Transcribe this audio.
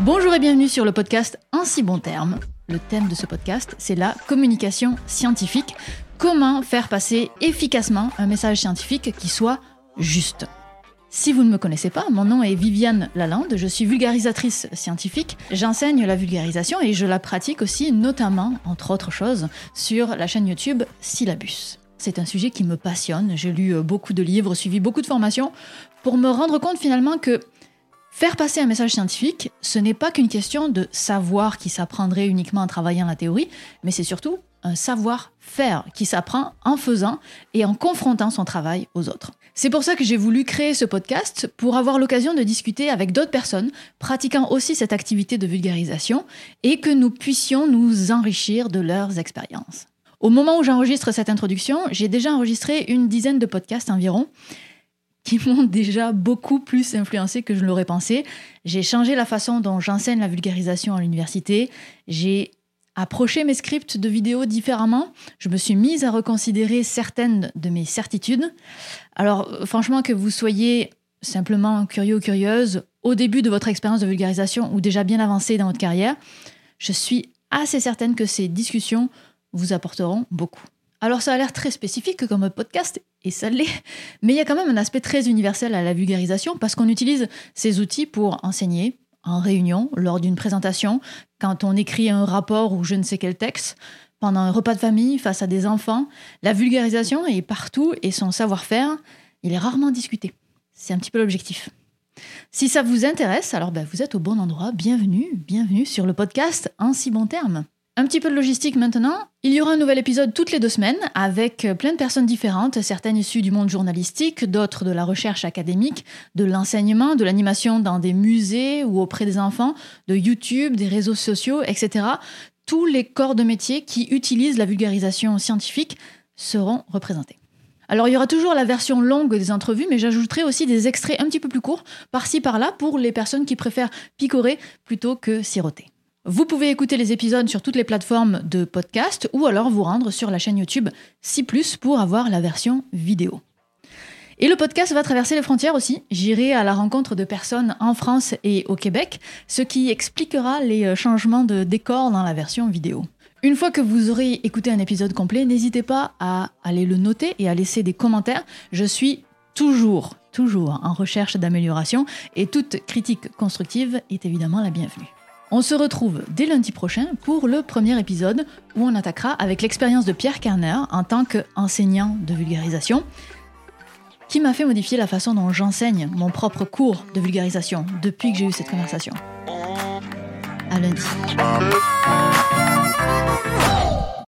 Bonjour et bienvenue sur le podcast Un si bon terme. Le thème de ce podcast, c'est la communication scientifique. Comment faire passer efficacement un message scientifique qui soit juste. Si vous ne me connaissez pas, mon nom est Viviane Lalande, je suis vulgarisatrice scientifique. J'enseigne la vulgarisation et je la pratique aussi notamment, entre autres choses, sur la chaîne YouTube Syllabus. C'est un sujet qui me passionne, j'ai lu beaucoup de livres, suivi beaucoup de formations, pour me rendre compte finalement que Faire passer un message scientifique, ce n'est pas qu'une question de savoir qui s'apprendrait uniquement en travaillant la théorie, mais c'est surtout un savoir-faire qui s'apprend en faisant et en confrontant son travail aux autres. C'est pour ça que j'ai voulu créer ce podcast, pour avoir l'occasion de discuter avec d'autres personnes pratiquant aussi cette activité de vulgarisation et que nous puissions nous enrichir de leurs expériences. Au moment où j'enregistre cette introduction, j'ai déjà enregistré une dizaine de podcasts environ qui m'ont déjà beaucoup plus influencé que je l'aurais pensé. J'ai changé la façon dont j'enseigne la vulgarisation à l'université. J'ai approché mes scripts de vidéos différemment. Je me suis mise à reconsidérer certaines de mes certitudes. Alors, franchement, que vous soyez simplement curieux ou curieuse au début de votre expérience de vulgarisation ou déjà bien avancé dans votre carrière, je suis assez certaine que ces discussions vous apporteront beaucoup. Alors ça a l'air très spécifique comme podcast, et ça l'est, mais il y a quand même un aspect très universel à la vulgarisation parce qu'on utilise ces outils pour enseigner, en réunion, lors d'une présentation, quand on écrit un rapport ou je ne sais quel texte, pendant un repas de famille, face à des enfants. La vulgarisation est partout et son savoir-faire, il est rarement discuté. C'est un petit peu l'objectif. Si ça vous intéresse, alors ben, vous êtes au bon endroit. Bienvenue, bienvenue sur le podcast En si bon terme. Un petit peu de logistique maintenant. Il y aura un nouvel épisode toutes les deux semaines avec plein de personnes différentes, certaines issues du monde journalistique, d'autres de la recherche académique, de l'enseignement, de l'animation dans des musées ou auprès des enfants, de YouTube, des réseaux sociaux, etc. Tous les corps de métier qui utilisent la vulgarisation scientifique seront représentés. Alors il y aura toujours la version longue des entrevues, mais j'ajouterai aussi des extraits un petit peu plus courts, par-ci par-là, pour les personnes qui préfèrent picorer plutôt que siroter. Vous pouvez écouter les épisodes sur toutes les plateformes de podcast ou alors vous rendre sur la chaîne YouTube 6 pour avoir la version vidéo. Et le podcast va traverser les frontières aussi. J'irai à la rencontre de personnes en France et au Québec, ce qui expliquera les euh, changements de décor dans la version vidéo. Une fois que vous aurez écouté un épisode complet, n'hésitez pas à aller le noter et à laisser des commentaires. Je suis toujours, toujours en recherche d'amélioration et toute critique constructive est évidemment la bienvenue. On se retrouve dès lundi prochain pour le premier épisode où on attaquera avec l'expérience de Pierre Kerner en tant qu'enseignant de vulgarisation qui m'a fait modifier la façon dont j'enseigne mon propre cours de vulgarisation depuis que j'ai eu cette conversation. À lundi.